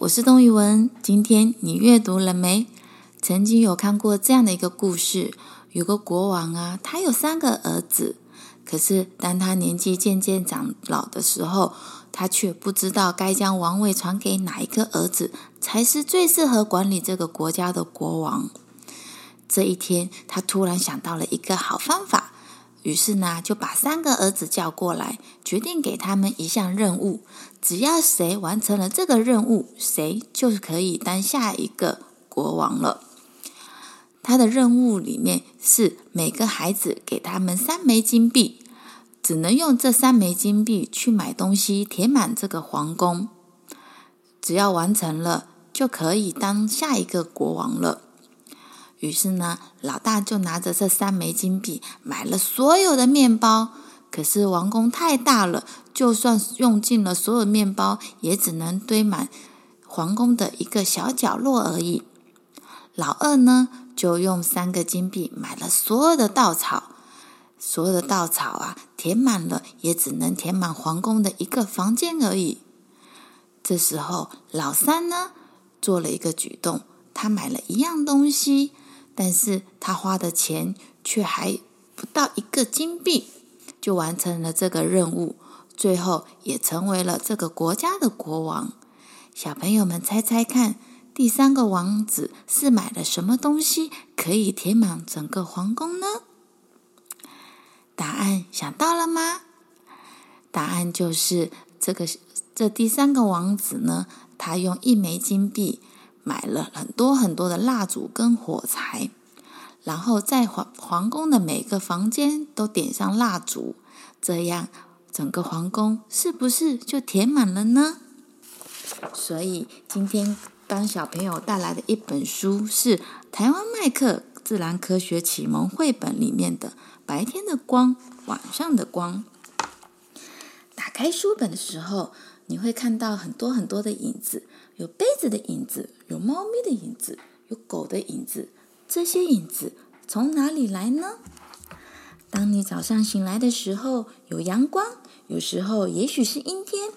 我是东宇文。今天你阅读了没？曾经有看过这样的一个故事，有个国王啊，他有三个儿子，可是当他年纪渐渐长老的时候，他却不知道该将王位传给哪一个儿子才是最适合管理这个国家的国王。这一天，他突然想到了一个好方法。于是呢，就把三个儿子叫过来，决定给他们一项任务。只要谁完成了这个任务，谁就可以当下一个国王了。他的任务里面是每个孩子给他们三枚金币，只能用这三枚金币去买东西，填满这个皇宫。只要完成了，就可以当下一个国王了。于是呢，老大就拿着这三枚金币买了所有的面包。可是王宫太大了，就算用尽了所有面包，也只能堆满皇宫的一个小角落而已。老二呢，就用三个金币买了所有的稻草，所有的稻草啊，填满了，也只能填满皇宫的一个房间而已。这时候，老三呢，做了一个举动，他买了一样东西。但是他花的钱却还不到一个金币，就完成了这个任务，最后也成为了这个国家的国王。小朋友们猜猜看，第三个王子是买了什么东西可以填满整个皇宫呢？答案想到了吗？答案就是这个，这第三个王子呢，他用一枚金币。买了很多很多的蜡烛跟火柴，然后在皇皇宫的每个房间都点上蜡烛，这样整个皇宫是不是就填满了呢？所以今天帮小朋友带来的一本书是台湾麦克自然科学启蒙绘本里面的《白天的光，晚上的光》。打开书本的时候，你会看到很多很多的影子。有杯子的影子，有猫咪的影子，有狗的影子。这些影子从哪里来呢？当你早上醒来的时候，有阳光，有时候也许是阴天，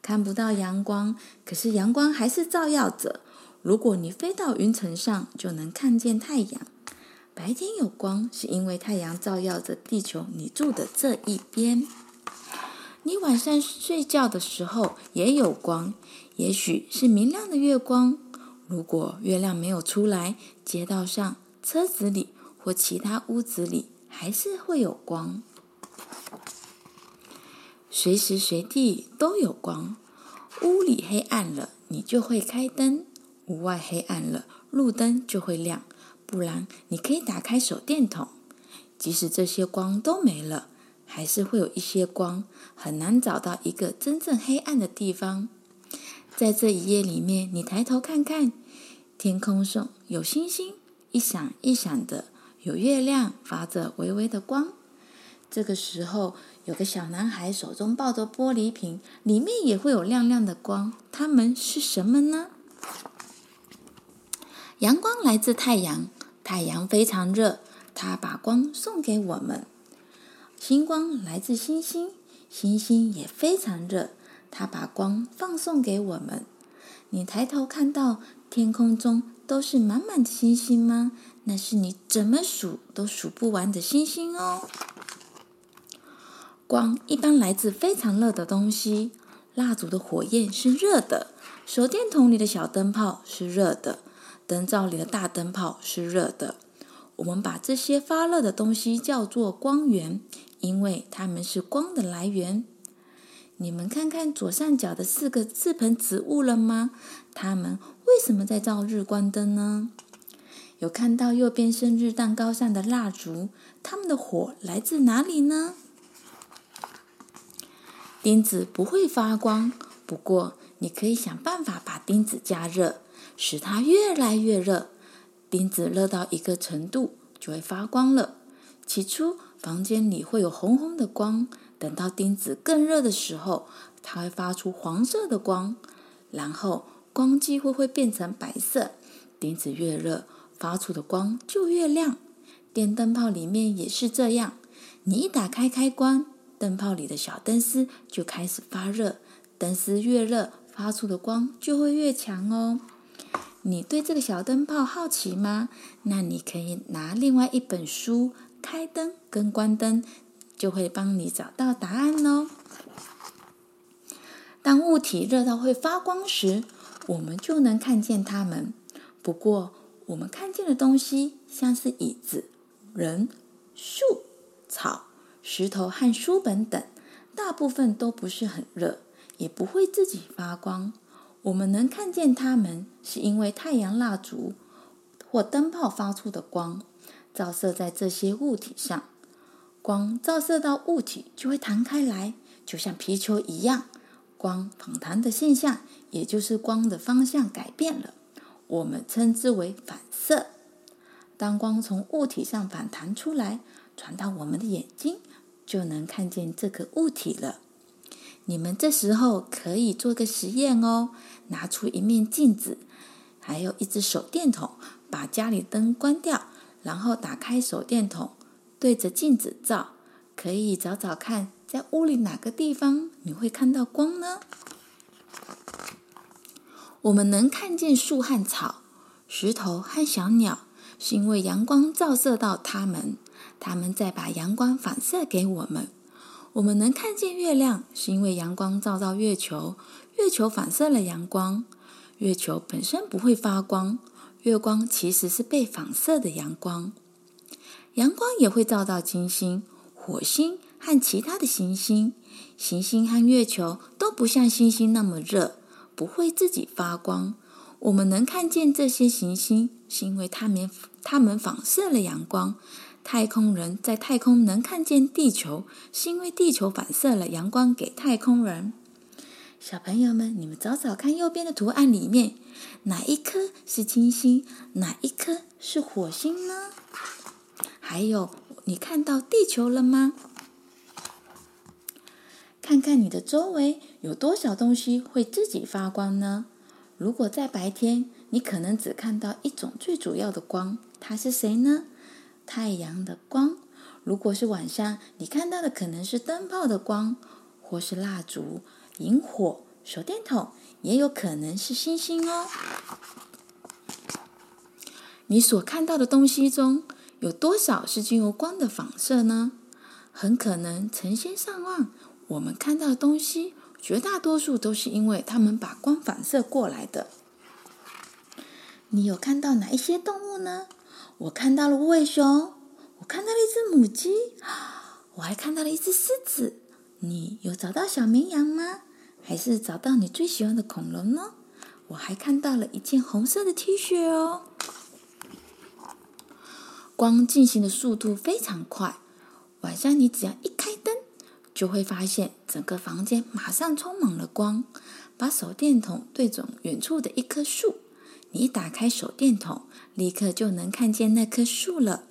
看不到阳光，可是阳光还是照耀着。如果你飞到云层上，就能看见太阳。白天有光，是因为太阳照耀着地球，你住的这一边。你晚上睡觉的时候也有光，也许是明亮的月光。如果月亮没有出来，街道上、车子里或其他屋子里还是会有光。随时随地都有光。屋里黑暗了，你就会开灯；屋外黑暗了，路灯就会亮。不然，你可以打开手电筒，即使这些光都没了。还是会有一些光，很难找到一个真正黑暗的地方。在这一页里面，你抬头看看，天空上有星星，一闪一闪的；有月亮，发着微微的光。这个时候，有个小男孩手中抱着玻璃瓶，里面也会有亮亮的光。它们是什么呢？阳光来自太阳，太阳非常热，它把光送给我们。星光来自星星，星星也非常热，它把光放送给我们。你抬头看到天空中都是满满的星星吗？那是你怎么数都数不完的星星哦。光一般来自非常热的东西，蜡烛的火焰是热的，手电筒里的小灯泡是热的，灯罩里的大灯泡是热的。我们把这些发热的东西叫做光源。因为它们是光的来源。你们看看左上角的四个四盆植物了吗？它们为什么在照日光灯呢？有看到右边生日蛋糕上的蜡烛？它们的火来自哪里呢？钉子不会发光，不过你可以想办法把钉子加热，使它越来越热。钉子热到一个程度，就会发光了。起初，房间里会有红红的光，等到钉子更热的时候，它会发出黄色的光，然后光几乎会变成白色。钉子越热，发出的光就越亮。电灯泡里面也是这样，你一打开开关，灯泡里的小灯丝就开始发热，灯丝越热，发出的光就会越强哦。你对这个小灯泡好奇吗？那你可以拿另外一本书，开灯跟关灯，就会帮你找到答案哦。当物体热到会发光时，我们就能看见它们。不过，我们看见的东西，像是椅子、人、树、草、石头和书本等，大部分都不是很热，也不会自己发光。我们能看见它们，是因为太阳蜡烛或灯泡发出的光，照射在这些物体上。光照射到物体，就会弹开来，就像皮球一样。光反弹的现象，也就是光的方向改变了。我们称之为反射。当光从物体上反弹出来，传到我们的眼睛，就能看见这个物体了。你们这时候可以做个实验哦，拿出一面镜子，还有一只手电筒，把家里灯关掉，然后打开手电筒，对着镜子照，可以找找看，在屋里哪个地方你会看到光呢？我们能看见树和草、石头和小鸟，是因为阳光照射到它们，它们再把阳光反射给我们。我们能看见月亮，是因为阳光照到月球，月球反射了阳光。月球本身不会发光，月光其实是被反射的阳光。阳光也会照到金星、火星和其他的行星。行星和月球都不像星星那么热。不会自己发光。我们能看见这些行星，是因为它们它们反射了阳光。太空人在太空能看见地球，是因为地球反射了阳光给太空人。小朋友们，你们找找看，右边的图案里面，哪一颗是金星，哪一颗是火星呢？还有，你看到地球了吗？看看你的周围有多少东西会自己发光呢？如果在白天，你可能只看到一种最主要的光，它是谁呢？太阳的光。如果是晚上，你看到的可能是灯泡的光，或是蜡烛、萤火、手电筒，也有可能是星星哦。你所看到的东西中有多少是经由光的反射呢？很可能成千上万。我们看到的东西，绝大多数都是因为它们把光反射过来的。你有看到哪一些动物呢？我看到了无尾熊，我看到了一只母鸡，我还看到了一只狮子。你有找到小绵羊吗？还是找到你最喜欢的恐龙呢？我还看到了一件红色的 T 恤哦。光进行的速度非常快，晚上你只要一开灯。就会发现整个房间马上充满了光。把手电筒对准远处的一棵树，你一打开手电筒，立刻就能看见那棵树了。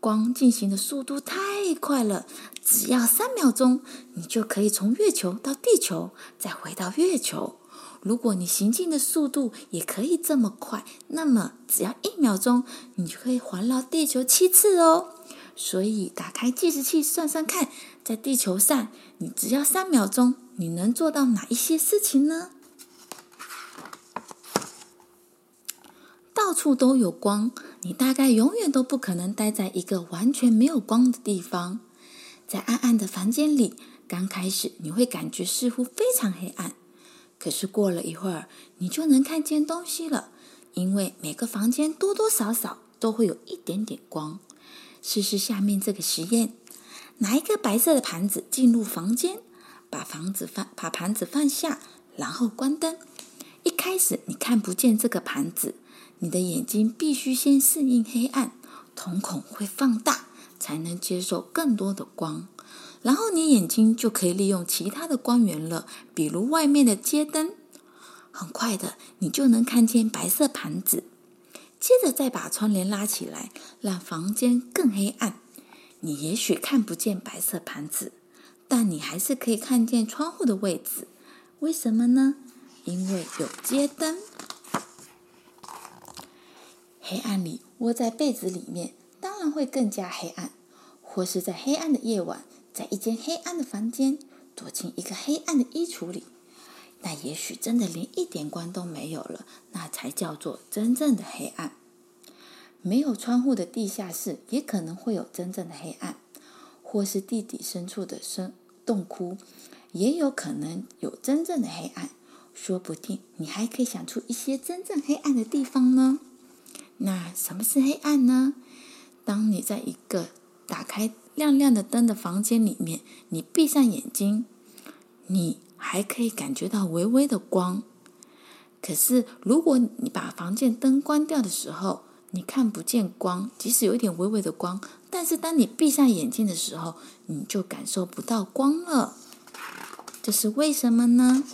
光进行的速度太快了，只要三秒钟，你就可以从月球到地球，再回到月球。如果你行进的速度也可以这么快，那么只要一秒钟，你就可以环绕地球七次哦。所以，打开计时器算算看，在地球上，你只要三秒钟，你能做到哪一些事情呢？到处都有光，你大概永远都不可能待在一个完全没有光的地方。在暗暗的房间里，刚开始你会感觉似乎非常黑暗，可是过了一会儿，你就能看见东西了，因为每个房间多多少少都会有一点点光。试试下面这个实验：拿一个白色的盘子进入房间，把房子放，把盘子放下，然后关灯。一开始你看不见这个盘子，你的眼睛必须先适应黑暗，瞳孔会放大，才能接受更多的光。然后你眼睛就可以利用其他的光源了，比如外面的街灯。很快的，你就能看见白色盘子。接着再把窗帘拉起来，让房间更黑暗。你也许看不见白色盘子，但你还是可以看见窗户的位置。为什么呢？因为有街灯。黑暗里窝在被子里面，当然会更加黑暗。或是在黑暗的夜晚，在一间黑暗的房间，躲进一个黑暗的衣橱里，那也许真的连一点光都没有了，那才叫做真正的黑暗。没有窗户的地下室也可能会有真正的黑暗，或是地底深处的深洞窟，也有可能有真正的黑暗。说不定你还可以想出一些真正黑暗的地方呢。那什么是黑暗呢？当你在一个打开亮亮的灯的房间里面，你闭上眼睛，你还可以感觉到微微的光。可是，如果你把房间灯关掉的时候，你看不见光，即使有一点微微的光，但是当你闭上眼睛的时候，你就感受不到光了。这是为什么呢？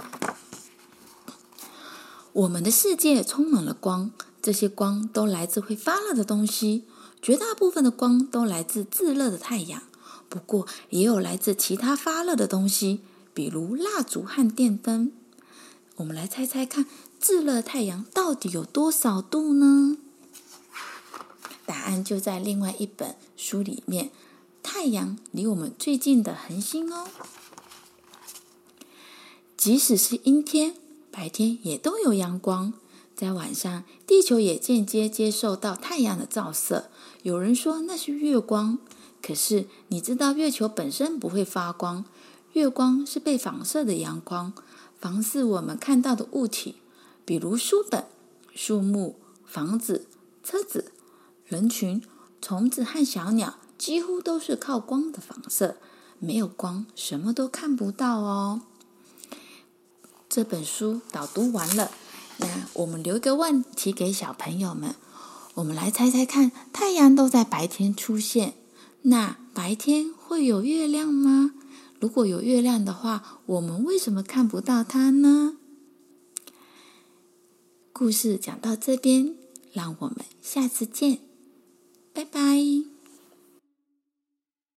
我们的世界充满了光，这些光都来自会发热的东西，绝大部分的光都来自炙热的太阳，不过也有来自其他发热的东西。比如蜡烛和电灯，我们来猜猜看，炙热太阳到底有多少度呢？答案就在另外一本书里面。太阳离我们最近的恒星哦，即使是阴天，白天也都有阳光。在晚上，地球也间接接受到太阳的照射。有人说那是月光，可是你知道月球本身不会发光。月光是被反射的阳光，反射我们看到的物体，比如书本、树木、房子、车子、人群、虫子和小鸟，几乎都是靠光的反射。没有光，什么都看不到哦。这本书导读完了，那我们留一个问题给小朋友们，我们来猜猜看：太阳都在白天出现，那白天会有月亮吗？如果有月亮的话，我们为什么看不到它呢？故事讲到这边，让我们下次见，拜拜。